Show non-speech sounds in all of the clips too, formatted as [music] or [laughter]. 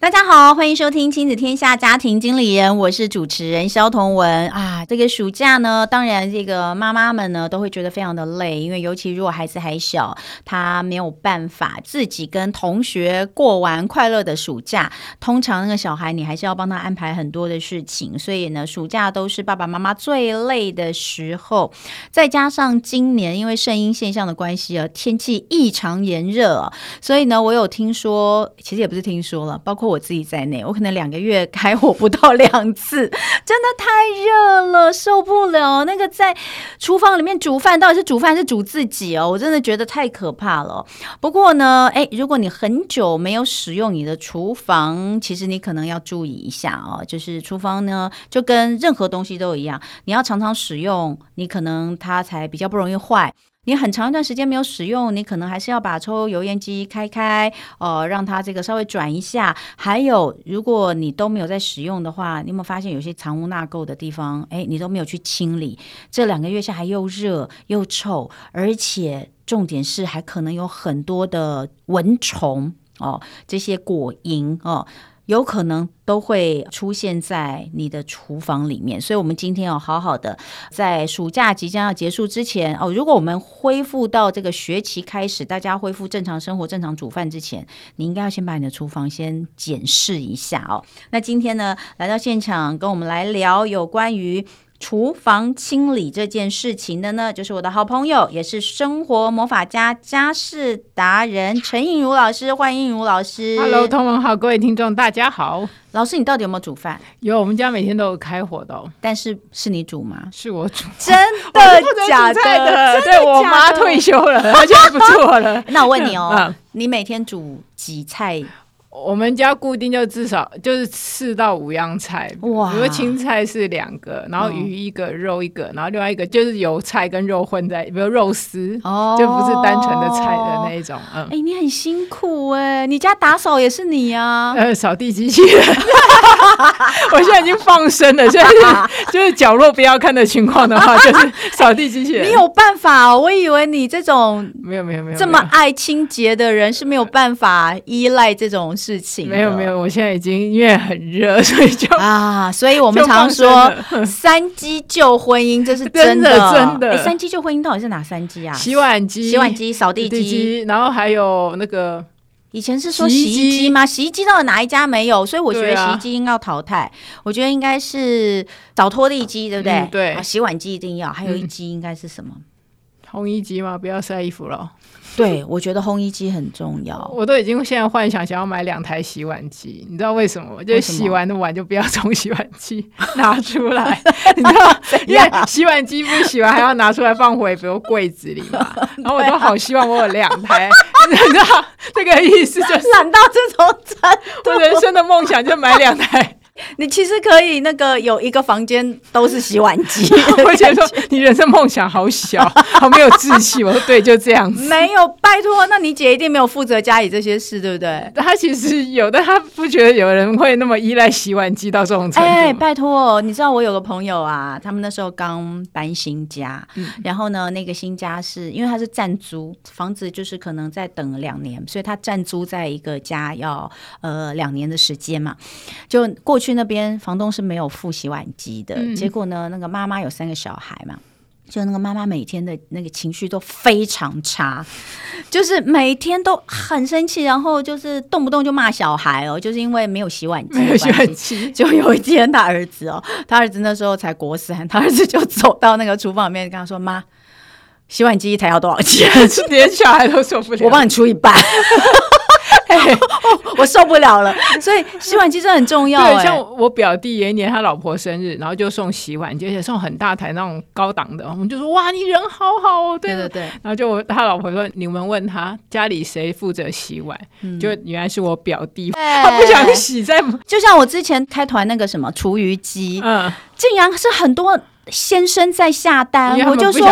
大家好，欢迎收听《亲子天下家庭经理人》，我是主持人萧同文啊。这个暑假呢，当然这个妈妈们呢都会觉得非常的累，因为尤其如果孩子还小，他没有办法自己跟同学过完快乐的暑假。通常那个小孩，你还是要帮他安排很多的事情，所以呢，暑假都是爸爸妈妈最累的时候。再加上今年因为圣婴现象的关系啊，天气异常炎热，所以呢，我有听说，其实也不是听说了，包括。我自己在内，我可能两个月开火不到两次，[laughs] 真的太热了，受不了。那个在厨房里面煮饭，到底是煮饭还是煮自己哦？我真的觉得太可怕了。不过呢，诶，如果你很久没有使用你的厨房，其实你可能要注意一下哦。就是厨房呢，就跟任何东西都一样，你要常常使用，你可能它才比较不容易坏。你很长一段时间没有使用，你可能还是要把抽油烟机开开，呃，让它这个稍微转一下。还有，如果你都没有在使用的话，你有没有发现有些藏污纳垢的地方？诶，你都没有去清理。这两个月下还又热又臭，而且重点是还可能有很多的蚊虫哦，这些果蝇哦。有可能都会出现在你的厨房里面，所以，我们今天要好好的在暑假即将要结束之前哦，如果我们恢复到这个学期开始，大家恢复正常生活、正常煮饭之前，你应该要先把你的厨房先检视一下哦。那今天呢，来到现场跟我们来聊有关于。厨房清理这件事情的呢，就是我的好朋友，也是生活魔法家、家事达人陈映如老师。欢迎映如老师。Hello，同文好，各位听众大家好。老师，你到底有没有煮饭？有，我们家每天都有开火的哦。但是是你煮吗？是我煮。真的 [laughs] 假的？的对，我妈退休了，她就不做了。[laughs] 那我问你哦，[laughs] 嗯、你每天煮几菜？我们家固定就至少就是四到五样菜，哇！比如青菜是两个，然后鱼一个，肉一个，然后另外一个就是有菜跟肉混在，比如肉丝，哦，就不是单纯的菜的那一种。嗯，哎，你很辛苦哎，你家打扫也是你啊？呃，扫地机器人，[laughs] 我现在已经放生了，现在是就是角落不要看的情况的话，就是扫地机器人。你有办法哦？我以为你这种没有没有没有这么爱清洁的人是没有办法依赖这种。事情没有没有，我现在已经因为很热，所以就啊，所以我们常说三机救婚姻，这是真的 [laughs] 真的。三机救婚姻到底是哪三机啊？洗碗机、洗碗机、扫地机，然后还有那个以前是说洗衣机吗？洗衣机到底哪一家没有？所以我觉得洗衣机应该要淘汰。我觉得应该是找拖地机，对不对？对，洗碗机一定要，还有一机应该是什么？烘衣机吗？不要晒衣服了。对，我觉得烘衣机很重要。[laughs] 我都已经现在幻想想要买两台洗碗机，你知道为什么吗？就是洗完的碗就不要从洗碗机 [laughs] 拿出来，你知道？[laughs] 因为洗碗机不洗完还要拿出来放回，比如柜子里嘛。然后我都好希望我有两台，你知道这个意思就是懒到这种程度。我人生的梦想就买两台。你其实可以那个有一个房间都是洗碗机，[laughs] 我觉得说你人生梦想好小，好没有志气。我说对，就这样子。没有，拜托，那你姐一定没有负责家里这些事，对不对？她其实有的，她不觉得有人会那么依赖洗碗机到这种程度。哎，拜托，你知道我有个朋友啊，他们那时候刚搬新家，嗯、然后呢，那个新家是因为他是暂租房子，就是可能再等两年，所以他暂租在一个家要呃两年的时间嘛，就过去。去那边，房东是没有付洗碗机的。嗯、结果呢，那个妈妈有三个小孩嘛，就那个妈妈每天的那个情绪都非常差，就是每天都很生气，然后就是动不动就骂小孩哦，就是因为没有洗碗机。没有洗碗机，就有一天他儿子哦，他儿子那时候才国三，他儿子就走到那个厨房里面跟他说：“妈，洗碗机一台要多少钱？” [laughs] 连小孩都受不了，我帮你出一半。[laughs] 我受不了了，所以洗碗机真的很重要。对，像我表弟有一年他老婆生日，然后就送洗碗机，而且送很大台那种高档的。我们就说哇，你人好好哦。对对对。然后就他老婆说，你们问他家里谁负责洗碗，就原来是我表弟，他不想洗，在就像我之前开团那个什么厨余机，嗯，竟然是很多。先生在下单，我就说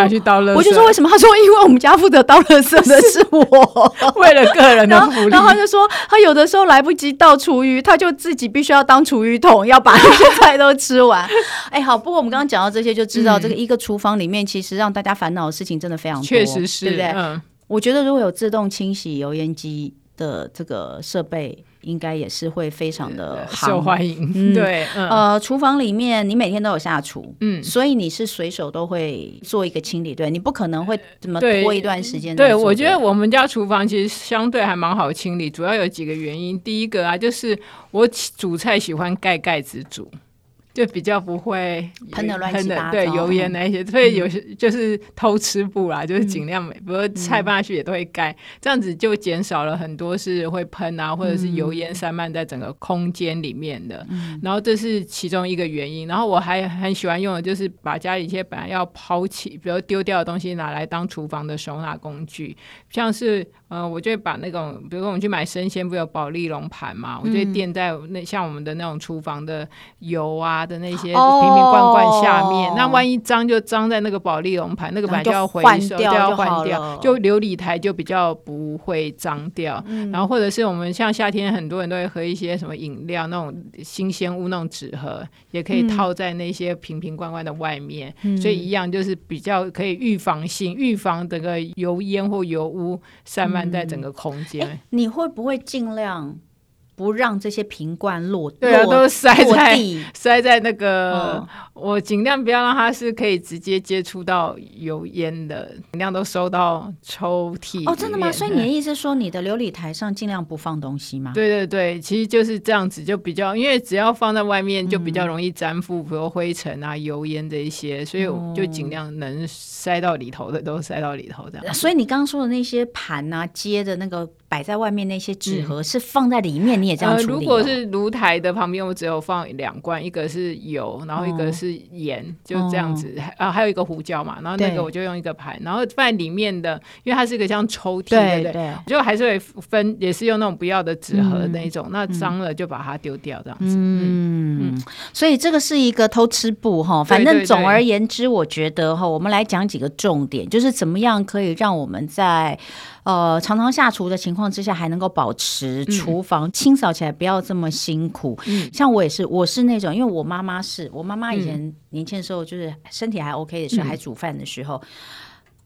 我就说为什么？他说因为我们家负责倒垃圾的是我，[laughs] 为了个人的福利。然后他就说他有的时候来不及倒厨余，他就自己必须要当厨余桶，要把那些菜都吃完。[laughs] 哎，好，不过我们刚刚讲到这些，就知道这个一个厨房里面其实让大家烦恼的事情真的非常多，确实是，对不对？嗯，我觉得如果有自动清洗油烟机的这个设备。应该也是会非常的受欢迎，嗯、[laughs] 对，嗯、呃，厨房里面你每天都有下厨，嗯，所以你是随手都会做一个清理，对，你不可能会怎么拖一段时间。对，我觉得我们家厨房其实相对还蛮好清理，主要有几个原因，第一个啊，就是我煮菜喜欢盖盖子煮。就比较不会喷的乱七八糟，对油烟那一些，[laughs] 所以有些就是偷吃布啦，就是尽量，比如菜放下去也都会盖，这样子就减少了很多是会喷啊，或者是油烟散漫在整个空间里面的。然后这是其中一个原因。然后我还很喜欢用的就是把家里一些本来要抛弃，比如丢掉的东西拿来当厨房的收纳工具，像是。呃，我就会把那种，比如说我们去买生鲜，不有保利龙盘嘛，我就会垫在那像我们的那种厨房的油啊的那些瓶瓶罐罐下面。哦、那万一脏就脏在那个保利龙盘，那个盘就要回收，就要换掉，就琉璃台就比较不会脏掉。嗯、然后或者是我们像夏天很多人都会喝一些什么饮料，那种新鲜物那种纸盒，也可以套在那些瓶瓶罐罐的外面，嗯、所以一样就是比较可以预防性，预防整个油烟或油污散漫。在整个空间，欸，你会不会尽量？不让这些瓶罐落，对啊，都塞在 [laughs] 塞在那个，嗯、我尽量不要让它是可以直接接触到油烟的，尽量都收到抽屉。哦，真的吗？所以你的意思是说，你的琉璃台上尽量不放东西吗？对对对，其实就是这样子，就比较，因为只要放在外面，就比较容易粘附，比如灰尘啊、油烟这一些，所以我就尽量能塞到里头的都塞到里头这样。所以你刚刚说的那些盘啊、接的那个。摆在外面那些纸盒是放在里面，嗯、你也这样处理、哦呃？如果是炉台的旁边，我只有放两罐，一个是油，然后一个是盐，哦、就这样子。啊，还有一个胡椒嘛，然后那个我就用一个盘，然后放在里面的，因为它是一个像抽屉，对对对，就还是会分，也是用那种不要的纸盒那一种，嗯、那脏了就把它丢掉这样子。嗯嗯，所以这个是一个偷吃布哈，反正总而言之，我觉得哈，我们来讲几个重点，就是怎么样可以让我们在。呃，常常下厨的情况之下，还能够保持厨房清扫起来不要这么辛苦。嗯，像我也是，我是那种，因为我妈妈是我妈妈以前年轻的时候，就是身体还 OK 的时候，还煮饭的时候。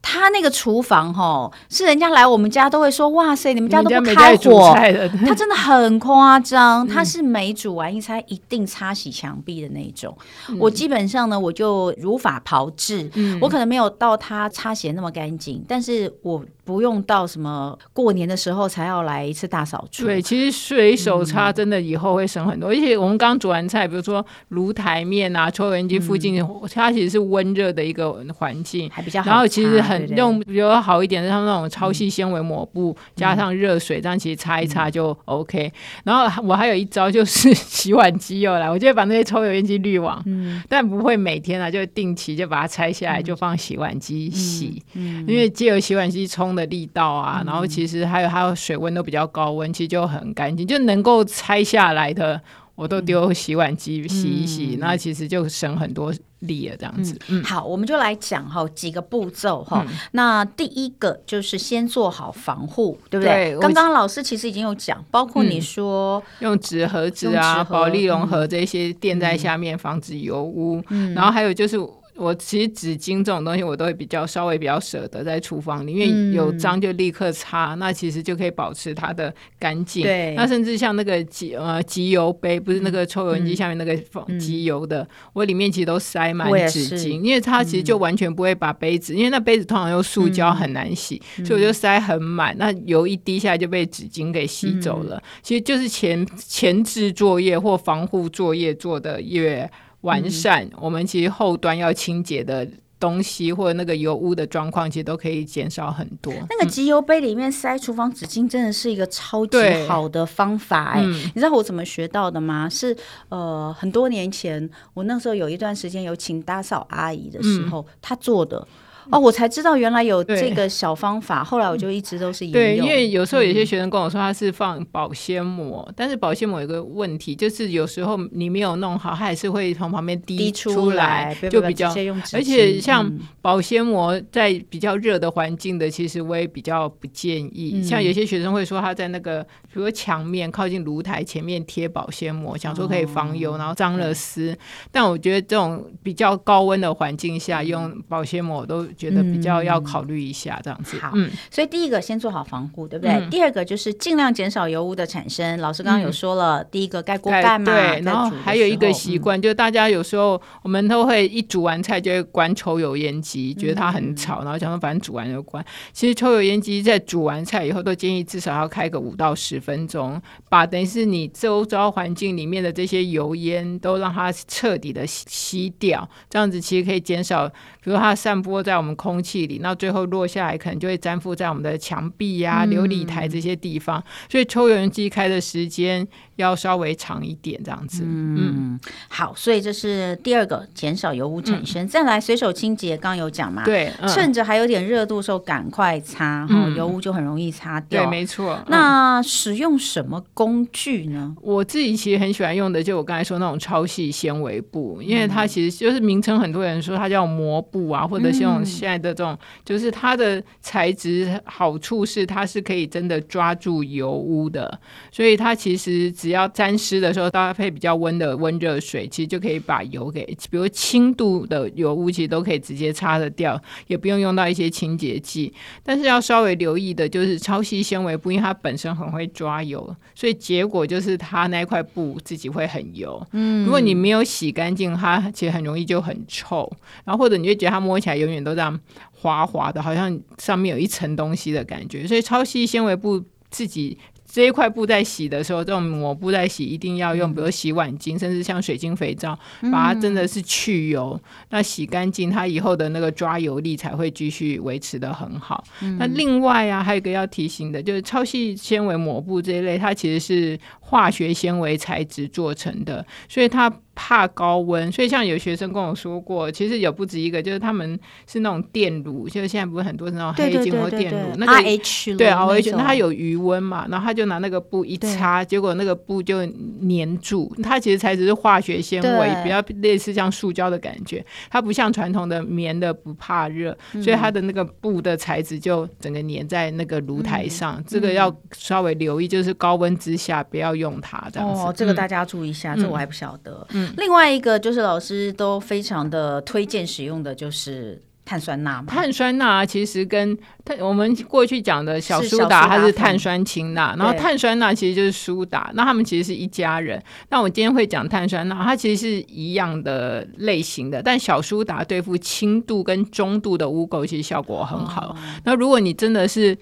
他那个厨房哈，是人家来我们家都会说哇塞，你们家都不开火，[laughs] 他真的很夸张。他是每煮完一餐一定擦洗墙壁的那种。我基本上呢，我就如法炮制。我可能没有到他擦洗那么干净，但是我不用到什么过年的时候才要来一次大扫除。对，其实随手擦真的以后会省很多。而且我们刚煮完菜，比如说炉台面啊、抽油烟机附近，它其实是温热的一个环境，还比较好。然后其实很。用比较好一点的，像那种超细纤维抹布，加上热水，这样其实擦一擦就 OK。然后我还有一招，就是 [laughs] 洗碗机又来，我就会把那些抽油烟机滤网，但不会每天啊，就定期就把它拆下来，就放洗碗机洗。因为借由洗碗机冲的力道啊，然后其实还有还有水温都比较高温，其实就很干净，就能够拆下来的。我都丢洗碗机洗一洗，那、嗯、其实就省很多力了。这样子，嗯，好，我们就来讲哈几个步骤哈。嗯、那第一个就是先做好防护，对不对？刚刚老师其实已经有讲，包括你说、嗯、用纸盒子啊、保利龙盒这些垫在下面，防止油污。嗯、然后还有就是。我其实纸巾这种东西，我都会比较稍微比较舍得在厨房里，因为有脏就立刻擦，嗯、那其实就可以保持它的干净。对，那甚至像那个集呃集油杯，不是那个抽油烟机下面那个放集油的，嗯、我里面其实都塞满纸巾，因为它其实就完全不会把杯子，嗯、因为那杯子通常用塑胶很难洗，嗯、所以我就塞很满，那油一滴下来就被纸巾给吸走了。嗯、其实就是前前置作业或防护作业做的越完善，嗯、我们其实后端要清洁的东西或者那个油污的状况，其实都可以减少很多。那个集油杯里面塞厨房纸巾，真的是一个超级好的方法哎！嗯、你知道我怎么学到的吗？是呃，很多年前，我那时候有一段时间有请打扫阿姨的时候，嗯、她做的。哦，我才知道原来有这个小方法，后来我就一直都是沿用。对，因为有时候有些学生跟我说他是放保鲜膜，嗯、但是保鲜膜有个问题，就是有时候你没有弄好，它还是会从旁边滴出来，就比较。而且像保鲜膜在比较热的环境的，其实我也比较不建议。嗯、像有些学生会说他在那个比如说墙面靠近炉台前面贴保鲜膜，想说可以防油，然后脏了丝。但我觉得这种比较高温的环境下用保鲜膜都。觉得比较要考虑一下这样子，好，所以第一个先做好防护，对不对？第二个就是尽量减少油污的产生。老师刚刚有说了，第一个盖锅盖嘛，对，然后还有一个习惯，就是大家有时候我们都会一煮完菜就会关抽油烟机，觉得它很吵，然后想说反正煮完就关。其实抽油烟机在煮完菜以后，都建议至少要开个五到十分钟，把等于是你周遭环境里面的这些油烟都让它彻底的吸掉，这样子其实可以减少，比如它散播在我们空气里，那最后落下来可能就会粘附在我们的墙壁呀、啊、琉璃台这些地方，所以抽油烟机开的时间要稍微长一点，这样子。嗯，嗯好，所以这是第二个，减少油污产生。嗯、再来，随手清洁，刚刚有讲嘛？对，嗯、趁着还有点热度的时候赶快擦，嗯、油污就很容易擦掉。对，没错。那使用什么工具呢？我自己其实很喜欢用的，就我刚才说那种超细纤维布，因为它其实就是名称，很多人说它叫膜布啊，或者像现在的这种，就是它的材质好处是它是可以真的抓住油污的，所以它其实。只要沾湿的时候，搭配比较温的温热水，其实就可以把油给，比如轻度的油污，其实都可以直接擦得掉，也不用用到一些清洁剂。但是要稍微留意的就是超细纤维布，因为它本身很会抓油，所以结果就是它那块布自己会很油。嗯，如果你没有洗干净，它其实很容易就很臭。然后或者你就觉得它摸起来永远都这样滑滑的，好像上面有一层东西的感觉。所以超细纤维布自己。这一块布在洗的时候，这种抹布在洗一定要用，比如洗碗巾，甚至像水晶肥皂，把它真的是去油，那洗干净，它以后的那个抓油力才会继续维持的很好。那另外啊，还有一个要提醒的，就是超细纤维抹布这一类，它其实是化学纤维材质做成的，所以它。怕高温，所以像有学生跟我说过，其实有不止一个，就是他们是那种电炉，就是现在不是很多是那种黑金或电炉，那个 RH 对 RH，那它有余温嘛，然后他就拿那个布一擦，结果那个布就粘住。它其实材质是化学纤维，比较类似像塑胶的感觉，它不像传统的棉的不怕热，所以它的那个布的材质就整个粘在那个炉台上。这个要稍微留意，就是高温之下不要用它这样子。哦，这个大家注意一下，这我还不晓得。嗯。另外一个就是老师都非常的推荐使用的就是碳酸钠嘛。碳酸钠其实跟碳我们过去讲的小苏打，它是碳酸氢钠，然后碳酸钠其实就是苏打，那他们其实是一家人。那我今天会讲碳酸钠，它其实是一样的类型的，但小苏打对付轻度跟中度的污垢其实效果很好。哦、那如果你真的是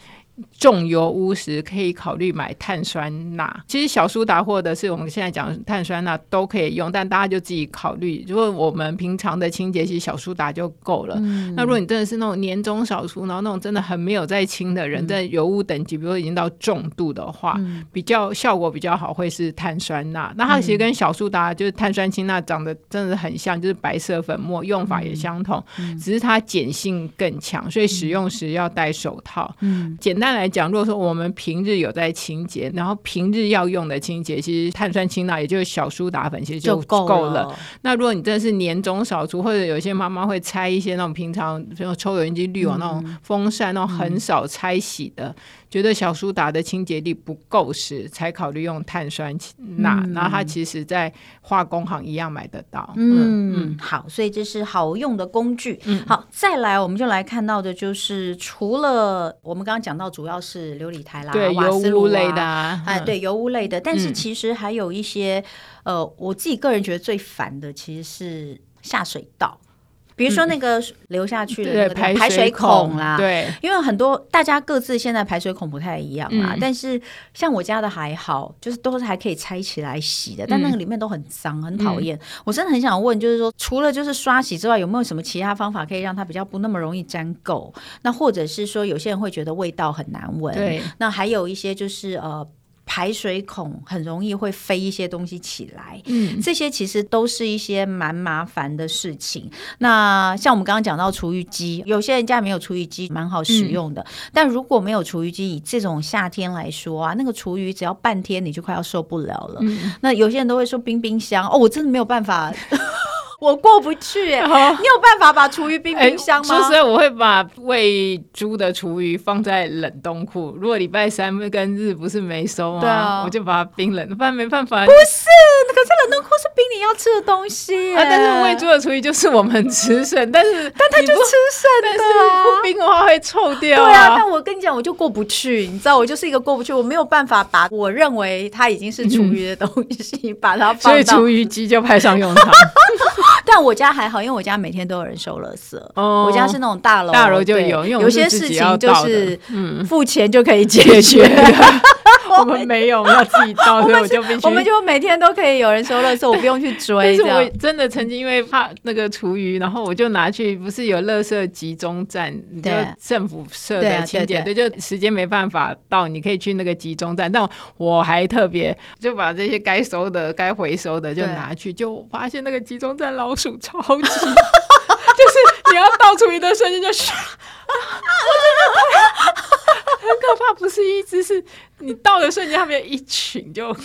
重油污时可以考虑买碳酸钠，其实小苏打或者是我们现在讲的碳酸钠都可以用，但大家就自己考虑。如果我们平常的清洁，其实小苏打就够了。嗯、那如果你真的是那种年终小苏，然后那种真的很没有在清的人，在、嗯、油污等级，比如说已经到重度的话，嗯、比较效果比较好会是碳酸钠。那它其实跟小苏打就是碳酸氢钠长得真的很像，就是白色粉末，用法也相同，嗯、只是它碱性更强，所以使用时要戴手套。嗯，简单。来讲，如果说我们平日有在清洁，然后平日要用的清洁，其实碳酸氢钠也就是小苏打粉，其实就够了。那如果你真的是年终扫除，或者有些妈妈会拆一些那种平常，比如抽油烟机滤网那种风扇，那种很少拆洗的。觉得小苏打的清洁力不够时，才考虑用碳酸钠。那、嗯、它其实，在化工行一样买得到。嗯嗯，好，所以这是好用的工具。嗯，好，再来我们就来看到的就是，除了我们刚刚讲到，主要是琉璃台啦、对瓦斯炉类的啊，哎，对油污类的，但是其实还有一些，嗯、呃，我自己个人觉得最烦的其实是下水道。比如说那个流下去的那个排水孔啦，对，因为很多大家各自现在排水孔不太一样嘛，但是像我家的还好，就是都是还可以拆起来洗的，但那个里面都很脏，很讨厌。我真的很想问，就是说除了就是刷洗之外，有没有什么其他方法可以让它比较不那么容易粘垢？那或者是说有些人会觉得味道很难闻，对，那还有一些就是呃。排水孔很容易会飞一些东西起来，嗯，这些其实都是一些蛮麻烦的事情。那像我们刚刚讲到厨余机，有些人家没有厨余机，蛮好使用的。嗯、但如果没有厨余机，以这种夏天来说啊，那个厨余只要半天你就快要受不了了。嗯、那有些人都会说冰冰箱哦，我真的没有办法。我过不去，欸，哦、你有办法把厨余冰冰箱吗？说实在，我会把喂猪的厨余放在冷冻库。如果礼拜三跟日不是没收吗？啊、我就把它冰冷，不然没办法。不是，可是冷冻库是冰你要吃的东西，啊。但是喂猪的厨余就是我们吃剩，但是但它就吃剩的，啊，不冰的话会臭掉，啊。对啊，但我跟你讲，我就过不去，你知道，我就是一个过不去，我没有办法把我认为它已经是厨余的东西，嗯、[laughs] 把它放到，所以厨余机就派上用场。[laughs] 但我家还好，因为我家每天都有人收垃圾。哦，我家是那种大楼，大楼就有。有些事情就是付钱就可以解决。[laughs] 我们没有，我们要自己倒，[laughs] 所以我就必须。我们就每天都可以有人收垃圾，[laughs] 我不用去追。但是我真的曾经因为怕那个厨余，然后我就拿去，不是有垃圾集中站，就政府设的清洁，对，就时间没办法到，你可以去那个集中站。但我还特别就把这些该收的、该回收的就拿去，就发现那个集中站老鼠超级，就是你要倒厨余的瞬间就唰，很可怕，不是一只，是你到的瞬间，他们一群就。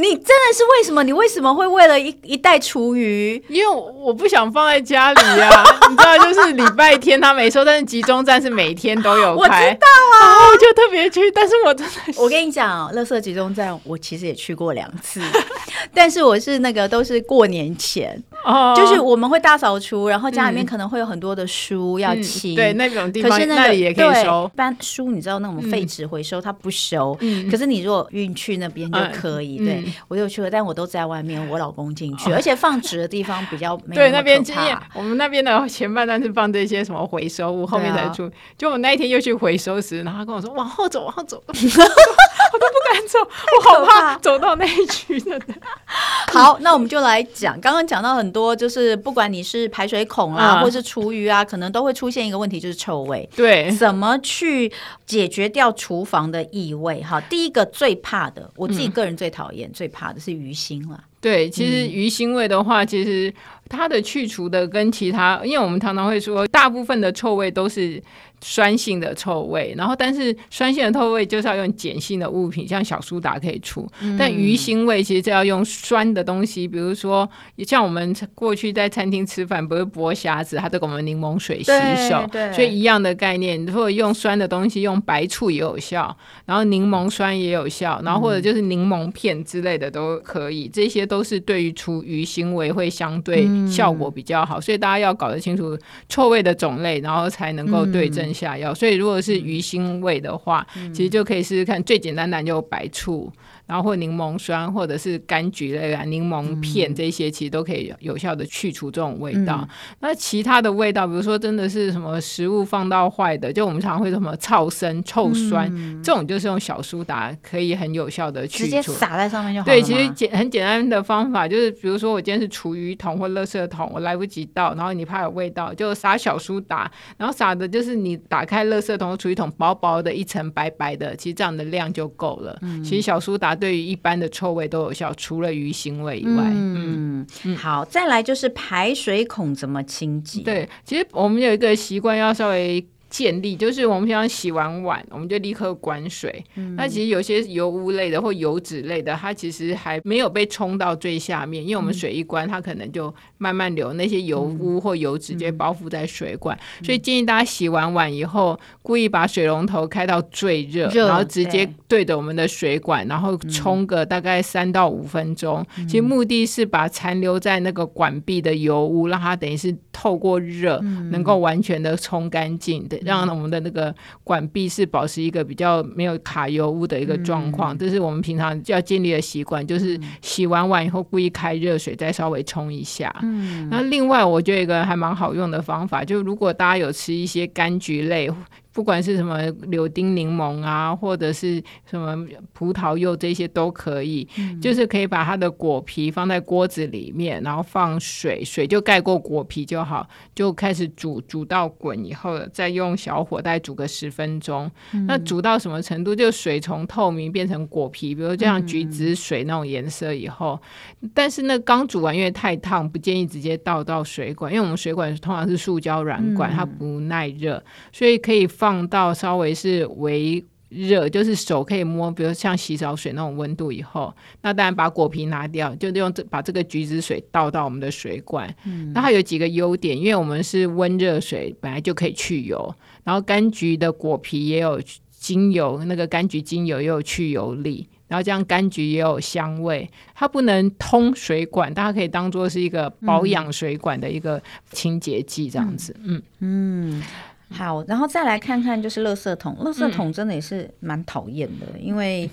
你真的是为什么？你为什么会为了一一袋厨余？因为我不想放在家里呀、啊，[laughs] 你知道，就是礼拜天他没收，但是集中站是每天都有开。我知道啊，然后我就特别去。但是我真的，我跟你讲，乐色集中站我其实也去过两次，[laughs] 但是我是那个都是过年前。哦，就是我们会大扫除，然后家里面可能会有很多的书要清，对那种地方，可是那里也可以收。一般书你知道那种废纸回收，它不收。可是你如果运去那边就可以。对，我有去过，但我都在外面，我老公进去，而且放纸的地方比较没 [laughs] 有。对，那边经验，我们那边的前半段是放这些什么回收物，后面才出。就我那一天又去回收时，然后他跟我说往后走，往后走，[laughs] 我都不敢走，我好怕走到那一区的。[laughs] 好，那我们就来讲，刚刚讲到很。多就是不管你是排水孔啊，或是厨余啊，可能都会出现一个问题，就是臭味。对，怎么去解决掉厨房的异味？哈，第一个最怕的，我自己个人最讨厌、最怕的是鱼腥了。对，其实鱼腥味的话，其实它的去除的跟其他，因为我们常常会说，大部分的臭味都是。酸性的臭味，然后但是酸性的臭味就是要用碱性的物品，像小苏打可以除。嗯、但鱼腥味其实就要用酸的东西，比如说像我们过去在餐厅吃饭，不是剥虾子，它都给我们柠檬水洗手，所以一样的概念。如果用酸的东西，用白醋也有效，然后柠檬酸也有效，然后或者就是柠檬片之类的都可以，这些都是对于除鱼腥味会相对效果比较好。嗯、所以大家要搞得清楚臭味的种类，然后才能够对症。下药，所以如果是鱼腥味的话，嗯、其实就可以试试看。最简单的就白醋。然后或柠檬酸，或者是柑橘类啊，柠檬片这些，其实都可以有效的去除这种味道。嗯、那其他的味道，比如说真的是什么食物放到坏的，就我们常常会说什么臭生、臭酸，嗯、这种就是用小苏打可以很有效的去除，直接撒在上面就。对，其实简很简单的方法就是，比如说我今天是厨余桶或垃圾桶，我来不及倒，然后你怕有味道，就撒小苏打，然后撒的就是你打开垃圾桶或厨余桶薄薄的一层白白的，其实这样的量就够了。嗯、其实小苏打。对于一般的臭味都有效，除了鱼腥味以外。嗯，嗯好，再来就是排水孔怎么清洁？对，其实我们有一个习惯要稍微。建立就是我们平常洗完碗，我们就立刻关水。嗯、那其实有些油污类的或油脂类的，它其实还没有被冲到最下面，因为我们水一关，它可能就慢慢流，那些油污或油脂就包覆在水管。嗯、所以建议大家洗完碗以后，故意把水龙头开到最热，热然后直接对着我们的水管，然后冲个大概三到五分钟。嗯、其实目的是把残留在那个管壁的油污，让它等于是透过热，嗯、能够完全的冲干净的。让我们的那个管壁是保持一个比较没有卡油污的一个状况，嗯、这是我们平常要建立的习惯，就是洗完碗以后故意开热水再稍微冲一下。嗯，那另外我觉得一个还蛮好用的方法，就如果大家有吃一些柑橘类。不管是什么柳丁柠檬啊，或者是什么葡萄柚，这些都可以。嗯、就是可以把它的果皮放在锅子里面，然后放水，水就盖过果皮就好，就开始煮，煮到滚以后，再用小火大概煮个十分钟。嗯、那煮到什么程度？就水从透明变成果皮，比如就像橘子水那种颜色以后，嗯、但是那刚煮完因为太烫，不建议直接倒到水管，因为我们水管通常是塑胶软管，嗯、它不耐热，所以可以放到稍微是微热，就是手可以摸，比如像洗澡水那种温度以后，那当然把果皮拿掉，就用这把这个橘子水倒到我们的水管。嗯、那它有几个优点，因为我们是温热水，本来就可以去油，然后柑橘的果皮也有精油，那个柑橘精油也有去油力。然后这样柑橘也有香味，它不能通水管，大家可以当做是一个保养水管的一个清洁剂这样子。嗯嗯，好，然后再来看看就是垃圾桶，垃圾桶真的也是蛮讨厌的，嗯、因为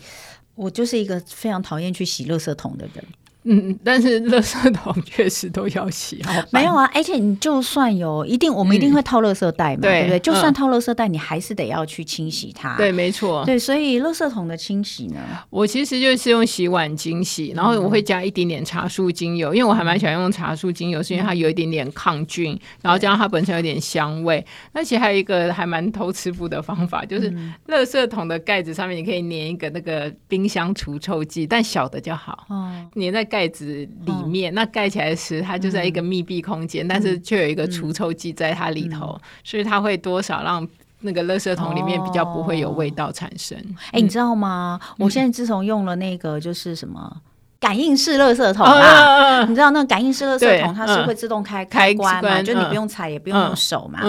我就是一个非常讨厌去洗垃圾桶的人。嗯，但是垃圾桶确实都要洗好。没有啊，而且你就算有一定，我们一定会套垃圾袋嘛，对不对？就算套垃圾袋，你还是得要去清洗它。对，没错。对，所以垃圾桶的清洗呢，我其实就是用洗碗精洗，然后我会加一点点茶树精油，因为我还蛮喜欢用茶树精油，是因为它有一点点抗菌，然后加上它本身有点香味。那其实还有一个还蛮偷吃步的方法，就是垃圾桶的盖子上面你可以粘一个那个冰箱除臭剂，但小的就好，哦粘在盖。盖子里面，哦、那盖起来时，它就在一个密闭空间，嗯、但是却有一个除臭剂在它里头，嗯、所以它会多少让那个垃圾桶里面比较不会有味道产生。哎、你知道吗？我现在自从用了那个，就是什么？感应式垃圾桶啊，你知道那个感应式垃圾桶它是会自动开开关嘛？就你不用踩也不用用手嘛。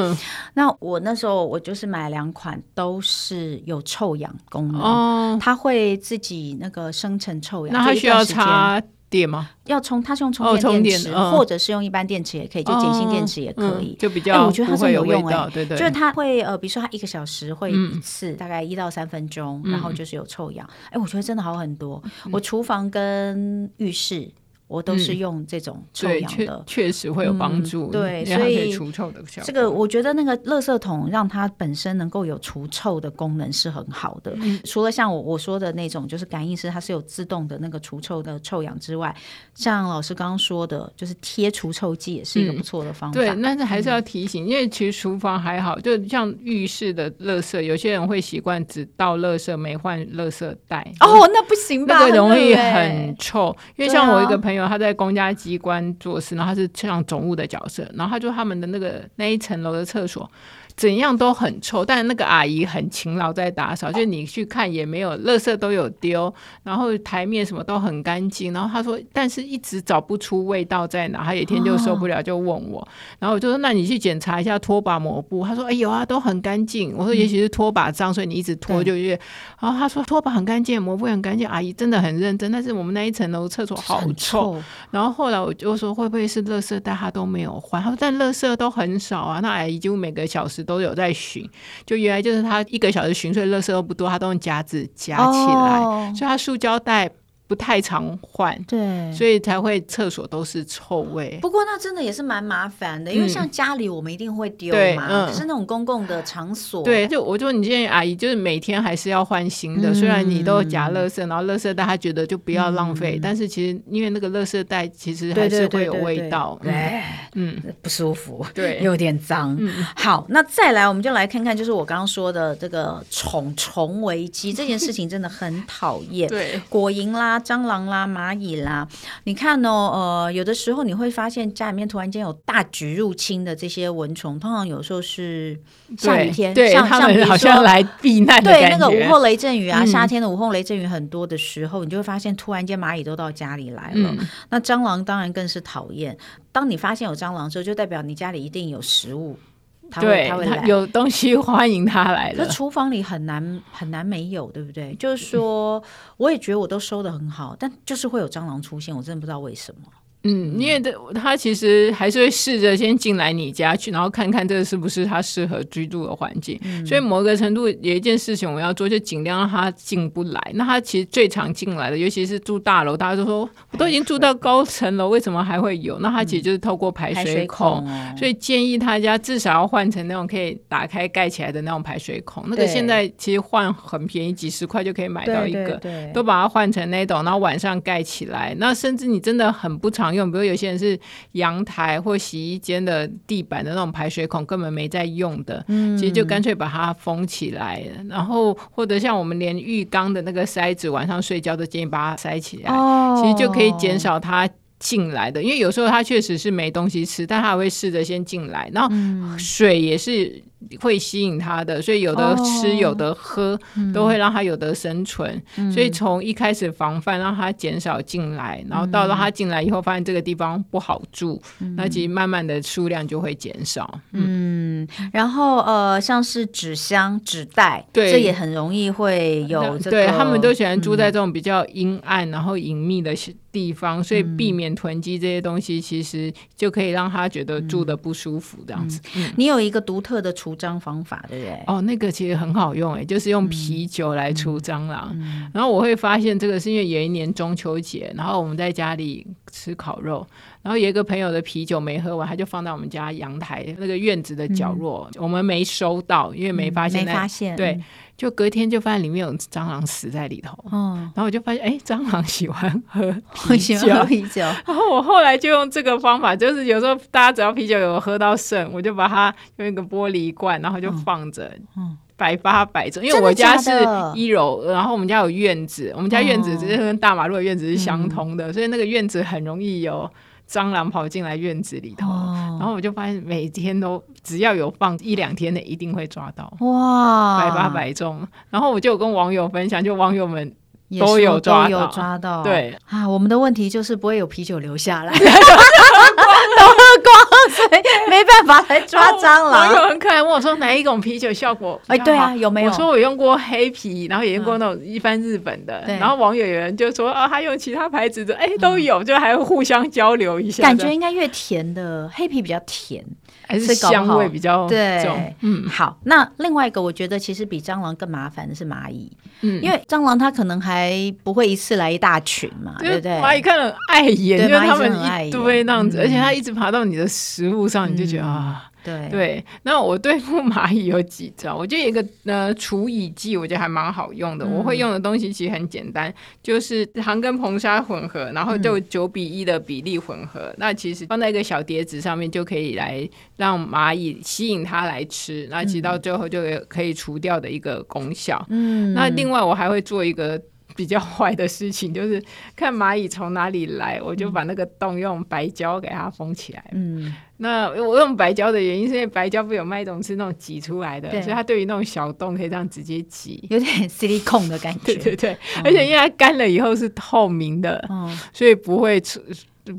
那我那时候我就是买两款都是有臭氧功能，它会自己那个生成臭氧。那它需要插电吗？要充，它是用充电电池，或者是用一般电池也可以，就碱性电池也可以，就比较我觉得它是有用哎，对对，就是它会呃，比如说它一个小时会一次，大概一到三分钟，然后就是有臭氧，哎，我觉得真的好很多。我厨房跟浴室。我都是用这种臭氧的，确实会有帮助。对，所以除臭的效果。这个我觉得那个垃圾桶让它本身能够有除臭的功能是很好的。除了像我我说的那种，就是感应式，它是有自动的那个除臭的臭氧之外，像老师刚刚说的，就是贴除臭剂也是一个不错的方法。对，但是还是要提醒，因为其实厨房还好，就像浴室的垃圾，有些人会习惯只倒垃圾没换垃圾袋。哦，那不行吧？那个容易很臭。因为像我一个朋友。他在公家机关做事，然后他是像总务的角色，然后他就他们的那个那一层楼的厕所。怎样都很臭，但是那个阿姨很勤劳在打扫，就你去看也没有，垃圾都有丢，然后台面什么都很干净。然后她说，但是一直找不出味道在哪。她有一天就受不了，就问我，哦、然后我就说，那你去检查一下拖把抹布。她说，哎有啊，都很干净。我说，也许是拖把脏，所以你一直拖就越。然后她说，拖把很干净，抹布很干净。阿姨真的很认真，但是我们那一层楼厕所好臭。臭然后后来我就说，会不会是垃圾袋他都没有换？她说，但垃圾都很少啊。那阿姨就每个小时。都有在巡，就原来就是他一个小时巡，所以垃圾都不多，他都用夹子夹起来，哦、所以他塑胶袋。不太常换，对，所以才会厕所都是臭味。不过那真的也是蛮麻烦的，因为像家里我们一定会丢嘛，可是那种公共的场所，对，就我就你建议阿姨，就是每天还是要换新的。虽然你都夹垃圾，然后垃圾袋他觉得就不要浪费，但是其实因为那个垃圾袋其实还是会有味道，对，嗯，不舒服，对，有点脏。好，那再来我们就来看看，就是我刚刚说的这个虫虫危机这件事情真的很讨厌，[laughs] 对，果蝇啦。蟑螂啦，蚂蚁啦，你看哦，呃，有的时候你会发现家里面突然间有大举入侵的这些蚊虫，通常有时候是下雨天，对，像像比如说好像来避难的对，那个午后雷阵雨啊，嗯、夏天的午后雷阵雨很多的时候，你就会发现突然间蚂蚁都到家里来了。嗯、那蟑螂当然更是讨厌。当你发现有蟑螂之后，就代表你家里一定有食物。他会对，他会来，有东西 [laughs] 欢迎他来了。可厨房里很难很难没有，对不对？就是说，我也觉得我都收的很好，但就是会有蟑螂出现，我真的不知道为什么。嗯，因为这他其实还是会试着先进来你家去，然后看看这个是不是他适合居住的环境。嗯、所以某个程度有一件事情我们要做，就尽量让他进不来。那他其实最常进来的，尤其是住大楼，大家都说我都已经住到高层楼，为什么还会有？那他其实就是透过排水孔。嗯、所以建议他家至少要换成那种可以打开盖起来的那种排水孔。那个现在其实换很便宜，几十块就可以买到一个，对对对，都把它换成那种，然后晚上盖起来。那甚至你真的很不常用，比如有些人是阳台或洗衣间的地板的那种排水孔根本没在用的，嗯、其实就干脆把它封起来。然后或者像我们连浴缸的那个塞子，晚上睡觉都建议把它塞起来，哦、其实就可以减少它进来的。因为有时候它确实是没东西吃，但它还会试着先进来。然后水也是。会吸引他的，所以有的吃，有的喝，都会让他有的生存。嗯、所以从一开始防范，让他减少进来，然后到了他进来以后，发现这个地方不好住，嗯、那其实慢慢的数量就会减少。嗯，嗯。然后呃，像是纸箱、纸袋，对，这也很容易会有、这个。对，他们都喜欢住在这种比较阴暗、嗯、然后隐秘的地方，所以避免囤积这些东西，其实就可以让他觉得住的不舒服。这样子，你有一个独特的除蟑方法，对不对？哦，那个其实很好用，哎，就是用啤酒来除蟑螂。然后我会发现这个是因为有一年中秋节，然后我们在家里吃烤肉，然后有一个朋友的啤酒没喝完，他就放在我们家阳台那个院子的角落，嗯、我们没收到，因为没发现、嗯。没发现，对。就隔天就发现里面有蟑螂死在里头，嗯，然后我就发现，哎，蟑螂喜欢喝啤酒，喜欢喝啤酒。然后我后来就用这个方法，就是有时候大家只要啤酒有喝到剩，我就把它用一个玻璃罐，然后就放着，嗯，百发百中。因为我家是一楼，然后我们家有院子，我们家院子就是跟大马路的院子是相通的，所以那个院子很容易有。蟑螂跑进来院子里头，哦、然后我就发现每天都只要有放一两天的，一定会抓到，哇，百发百中。然后我就有跟网友分享，就网友们都有抓到，都有抓到，对。啊，我们的问题就是不会有啤酒留下来。[laughs] [laughs] [laughs] 光，所以没办法来抓蟑螂。有人可爱问我说哪一种啤酒效果？哎，对啊，有没有？我说我用过黑啤，然后也用过那种一般日本的。然后网友有人就说啊，他用其他牌子的，哎，都有，就还会互相交流一下。感觉应该越甜的黑啤比较甜，还是香味比较重？对，嗯，好。那另外一个，我觉得其实比蟑螂更麻烦的是蚂蚁，嗯，因为蟑螂它可能还不会一次来一大群嘛，对不对？蚂蚁看了碍眼，因为它们一堆那样子，而且它一直爬到你的食物上，你就觉得啊。对对，那我对付蚂蚁有几招？我觉得有一个呃除蚁剂，我觉得还蛮好用的。嗯、我会用的东西其实很简单，就是糖跟硼砂混合，然后就九比一的比例混合。嗯、那其实放在一个小碟子上面，就可以来让蚂蚁吸引它来吃。那其实到最后就有可以除掉的一个功效。嗯，那另外我还会做一个。比较坏的事情就是看蚂蚁从哪里来，我就把那个洞用白胶给它封起来。嗯，那我用白胶的原因是因为白胶不有卖一种是那种挤出来的，所以它对于那种小洞可以这样直接挤，有点 silicone 的感觉。对对对，嗯、而且因为它干了以后是透明的，嗯、所以不会出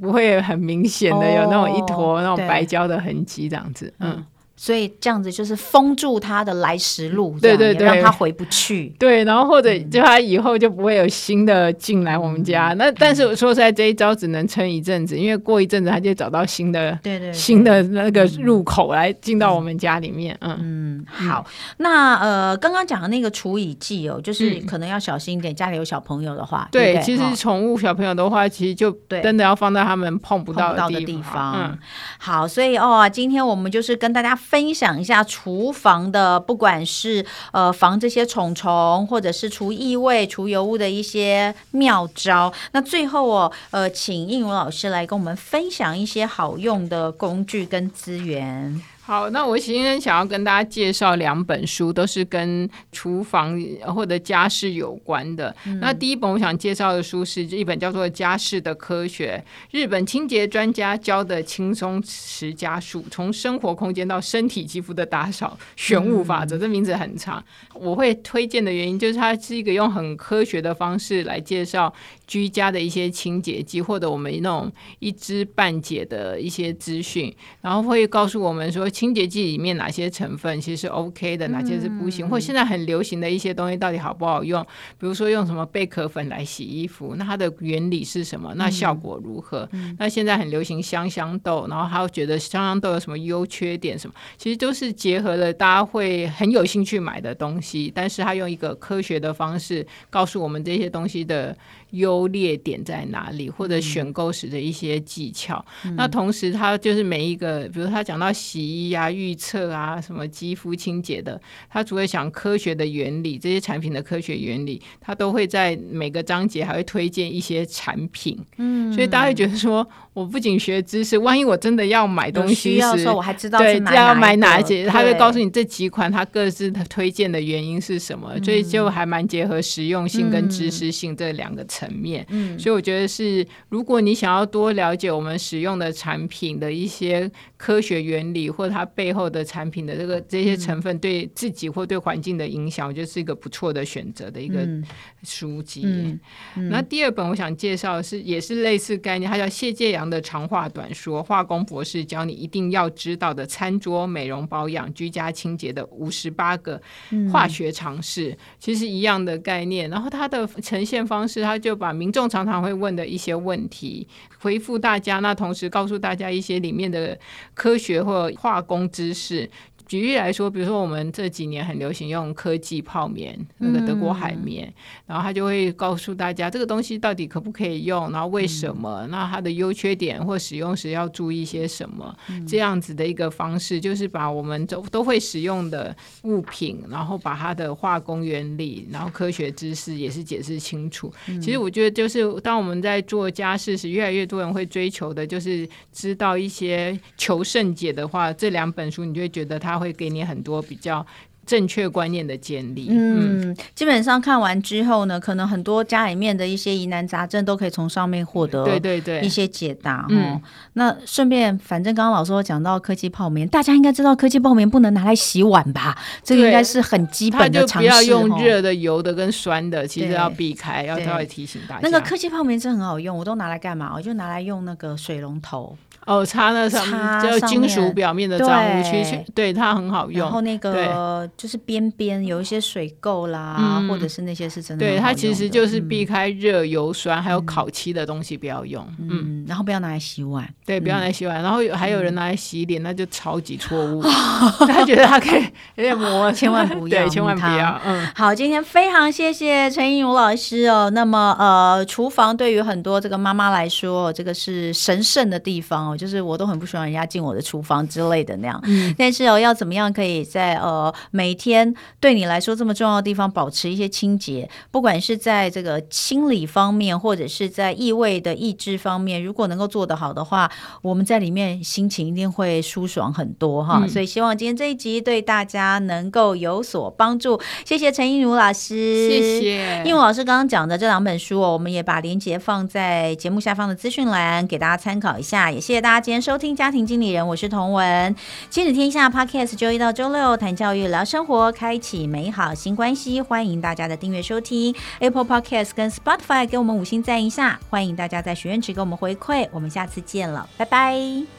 不会很明显的有那种一坨那种白胶的痕迹这样子。嗯。嗯所以这样子就是封住他的来时路，对对对，让他回不去。[laughs] 对，然后或者就他以后就不会有新的进来我们家。那但是说实在，这一招只能撑一阵子，因为过一阵子他就找到新的，对对，新的那个入口来进到我们家里面。嗯嗯，好。那呃，刚刚讲的那个除蚁剂哦，就是可能要小心一点，家里有小朋友的话，对，其实宠物小朋友的话，其实就真的要放在他们碰不到的地方。嗯，好，所以哦，今天我们就是跟大家。分享一下厨房的，不管是呃防这些虫虫，或者是除异味、除油污的一些妙招。那最后哦，呃，请应如老师来跟我们分享一些好用的工具跟资源。好，那我今天想要跟大家介绍两本书，都是跟厨房或者家事有关的。嗯、那第一本我想介绍的书是一本叫做《家事的科学》，日本清洁专家教的轻松持家术，从生活空间到身体肌肤的打扫玄物法则。嗯、这名字很长，我会推荐的原因就是它是一个用很科学的方式来介绍居家的一些清洁剂，或者我们那种一知半解的一些资讯，然后会告诉我们说。清洁剂里面哪些成分其实是 OK 的，哪些是不行，嗯、或现在很流行的一些东西到底好不好用？比如说用什么贝壳粉来洗衣服，那它的原理是什么？那效果如何？嗯、那现在很流行香香豆，然后还有觉得香香豆有什么优缺点什么？其实都是结合了大家会很有兴趣买的东西，但是他用一个科学的方式告诉我们这些东西的。优劣点在哪里？或者选购时的一些技巧。嗯、那同时，他就是每一个，比如他讲到洗衣啊、预测啊、什么肌肤清洁的，他除了讲科学的原理，这些产品的科学原理，他都会在每个章节还会推荐一些产品。嗯，所以大家会觉得说，我不仅学知识，万一我真的要买东西时，我还知道对要买哪些，他会告诉你这几款他各自的推荐的原因是什么。嗯、所以就还蛮结合实用性跟知识性这两个层面，嗯，所以我觉得是，如果你想要多了解我们使用的产品的一些科学原理，或它背后的产品的这个这些成分对自己或对环境的影响，我觉得是一个不错的选择的一个书籍。嗯嗯、那第二本我想介绍的是，也是类似概念，它叫谢介阳的长话短说，化工博士教你一定要知道的餐桌美容保养、居家清洁的五十八个化学常识，嗯、其实一样的概念。然后它的呈现方式，它就就把民众常常会问的一些问题回复大家，那同时告诉大家一些里面的科学或化工知识。举例来说，比如说我们这几年很流行用科技泡棉，那个德国海绵，嗯、然后他就会告诉大家这个东西到底可不可以用，然后为什么，嗯、那它的优缺点或使用时要注意些什么，嗯、这样子的一个方式，就是把我们都都会使用的物品，然后把它的化工原理，然后科学知识也是解释清楚。嗯、其实我觉得，就是当我们在做家事时，越来越多人会追求的，就是知道一些求甚解的话，这两本书你就会觉得它。会给你很多比较正确观念的建立。嗯，基本上看完之后呢，可能很多家里面的一些疑难杂症都可以从上面获得对对对一些解答。嗯，那顺便，反正刚刚老师有讲到科技泡棉，大家应该知道科技泡棉不能拿来洗碗吧？这个应该是很基本的常识。不要用热的、油的跟酸的，其实要避开，要稍微提醒大家。那个科技泡棉真的很好用，我都拿来干嘛？我就拿来用那个水龙头。哦，擦那上面就金属表面的脏污，其实对它很好用。然后那个就是边边有一些水垢啦，或者是那些是真的。对，它其实就是避开热、油、酸，还有烤漆的东西不要用。嗯，然后不要拿来洗碗。对，不要拿来洗碗。然后还有人拿来洗脸，那就超级错误。[laughs] 他觉得他可以有点磨，[laughs] 千万不要，对，千万不要。嗯，好，今天非常谢谢陈映茹老师哦。那么呃，厨房对于很多这个妈妈来说，这个是神圣的地方哦。就是我都很不喜欢人家进我的厨房之类的那样，嗯、但是哦，要怎么样可以在呃每天对你来说这么重要的地方保持一些清洁，不管是在这个清理方面，或者是在异味的抑制方面，如果能够做得好的话，我们在里面心情一定会舒爽很多哈。嗯、所以希望今天这一集对大家能够有所帮助。谢谢陈英如老师，谢谢。映茹老师刚刚讲的这两本书哦，我们也把链接放在节目下方的资讯栏，给大家参考一下。也谢大家今天收听家庭经理人，我是童文。亲子天下 Podcast 周一到周六谈教育、聊生活，开启美好新关系。欢迎大家的订阅收听 Apple Podcast 跟 Spotify，给我们五星赞一下。欢迎大家在许愿池给我们回馈。我们下次见了，拜拜。